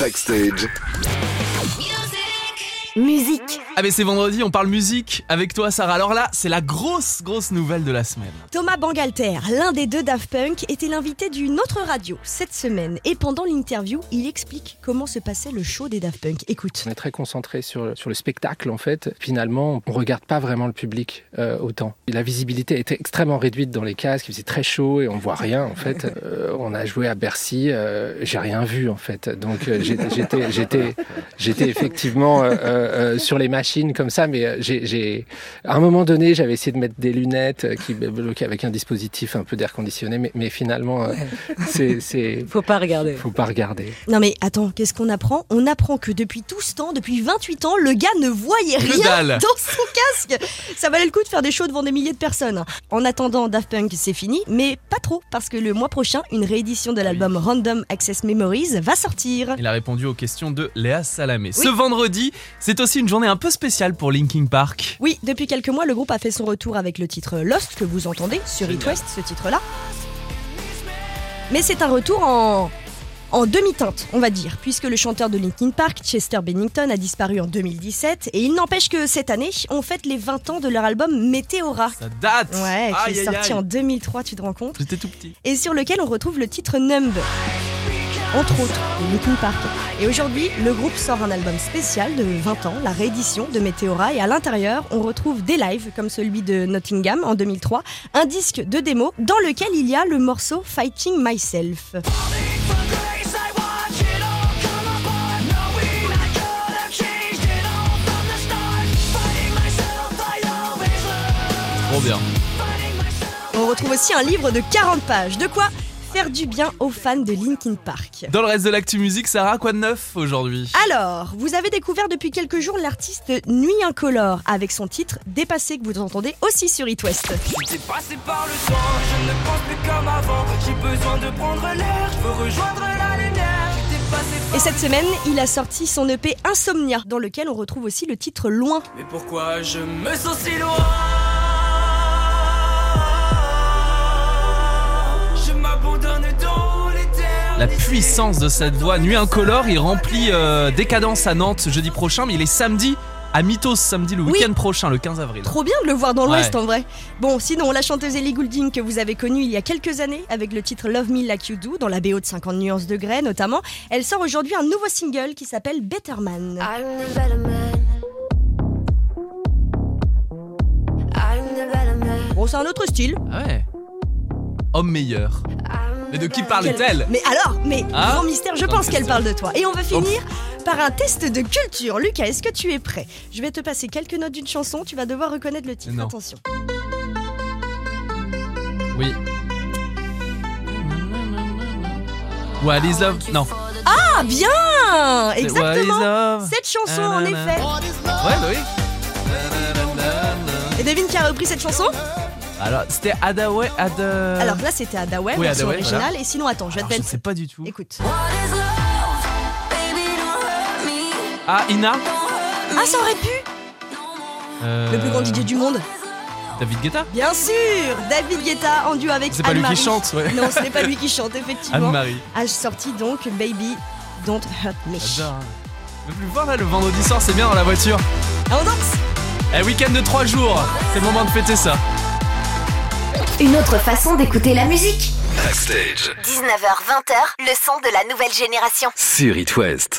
Backstage. Musique. Ah mais c'est vendredi, on parle musique avec toi Sarah. Alors là, c'est la grosse grosse nouvelle de la semaine. Thomas Bangalter, l'un des deux Daft Punk, était l'invité d'une autre radio cette semaine. Et pendant l'interview, il explique comment se passait le show des Daft Punk. Écoute. On est très concentré sur, sur le spectacle en fait. Finalement, on regarde pas vraiment le public euh, autant. La visibilité était extrêmement réduite dans les casques, il faisait très chaud et on voit rien en fait. Euh, on a joué à Bercy, euh, j'ai rien vu en fait. Donc euh, j'étais j'étais j'étais effectivement euh, euh, sur les machines comme ça, mais euh, j'ai à un moment donné j'avais essayé de mettre des lunettes euh, qui bloquaient avec un dispositif un peu d'air conditionné, mais, mais finalement euh, c'est c'est Faut pas regarder. faut pas regarder. Non mais attends, qu'est-ce qu'on apprend? On apprend que depuis tout ce temps, depuis 28 ans, le gars ne voyait Que rien dalle. dans son casque. Ça valait le coup de faire des shows devant des milliers de personnes. En attendant, Daft Punk, c'est fini, mais pas trop, parce que le mois prochain, une réédition de l'album Random Access Memories va sortir. Il a répondu aux questions de Léa Salamé. Ce vendredi, c'est aussi une journée un peu spéciale pour Linkin Park. Oui, depuis quelques mois, le groupe a fait son retour avec le titre Lost, que vous entendez sur It West, ce titre-là. Mais c'est un retour en, en demi-teinte, on va dire, puisque le chanteur de Linkin Park, Chester Bennington, a disparu en 2017, et il n'empêche que cette année, on fête les 20 ans de leur album Météora. Ça date Ouais, qui est sorti aïe. en 2003, tu te rends compte? J'étais tout petit. Et sur lequel on retrouve le titre Numb. Entre autres, de Linkin Park. Et aujourd'hui, le groupe sort un album spécial de 20 ans, la réédition de Meteora, et à l'intérieur, on retrouve des lives comme celui de Nottingham en 2003, un disque de démo dans lequel il y a le morceau Fighting Myself. Trop bien. On retrouve aussi un livre de 40 pages. De quoi faire du bien aux fans de Linkin Park. Dans le reste de l'actu musique, Sarah, quoi de neuf aujourd'hui? Alors, vous avez découvert depuis quelques jours l'artiste Nuit Incolore avec son titre Dépassé que vous entendez aussi sur It West. J'étais passé par le temps, je ne pense plus comme avant. J'ai besoin de prendre l'air, je veux rejoindre la lumière. J'étais passé par Et cette semaine, il a sorti son EP Insomnia, dans lequel on retrouve aussi le titre Loin. Mais pourquoi je me sens si loin? La puissance de cette voix. Nuit incolore, il remplit euh, Décadence à Nantes jeudi prochain, mais il est samedi à Mythos, samedi le Oui. week-end prochain, le 15 avril. Trop bien de le voir dans Ouais. l'Ouest en vrai. Bon, sinon, la chanteuse Ellie Goulding que vous avez connue il y a quelques années avec le titre Love Me Like You Do, dans la BO de 50 nuances de Grey notamment, elle sort aujourd'hui un nouveau single qui s'appelle Better Man. I'm the better man. I'm the better man. Bon, c'est un autre style. Ah ouais. Homme meilleur. I'm Mais de qui parle-t-elle Mais alors, mais Hein grand mystère, je pense qu'elle parle de toi. Et on va finir par un test de culture. Lucas, est-ce que tu es prêt? Je vais te passer quelques notes d'une chanson, tu vas devoir reconnaître le titre. Non. Attention. Oui. What is love? Non. Ah, bien Exactement Cette chanson, en effet. Ouais, bah oui. Et devine qui a repris cette chanson? Alors, c'était Adaway, Ada. Alors là, c'était Adaway, Oui, version Adaway, originale. voilà. Et sinon, attends, je vais te je mettre. sais pas du tout. Écoute. What is love? Baby, don't hurt me. Ah, Ina Ah, ça aurait pu Euh, Le plus grand DJ du monde. David Guetta Bien sûr David Guetta en duo avec C'est pas lui qui chante, ouais. Non, ce n'est pas lui qui chante, effectivement. Anne-Marie. A sorti donc Baby Don't Hurt Me. J'adore. hein. Le plus fort là, le vendredi soir, c'est bien dans la voiture. Ah, on danse Eh, week-end de 3 jours, c'est le moment de fêter ça. Une autre façon d'écouter la musique. Backstage. 19h-20h, le son de la nouvelle génération. Sur It West.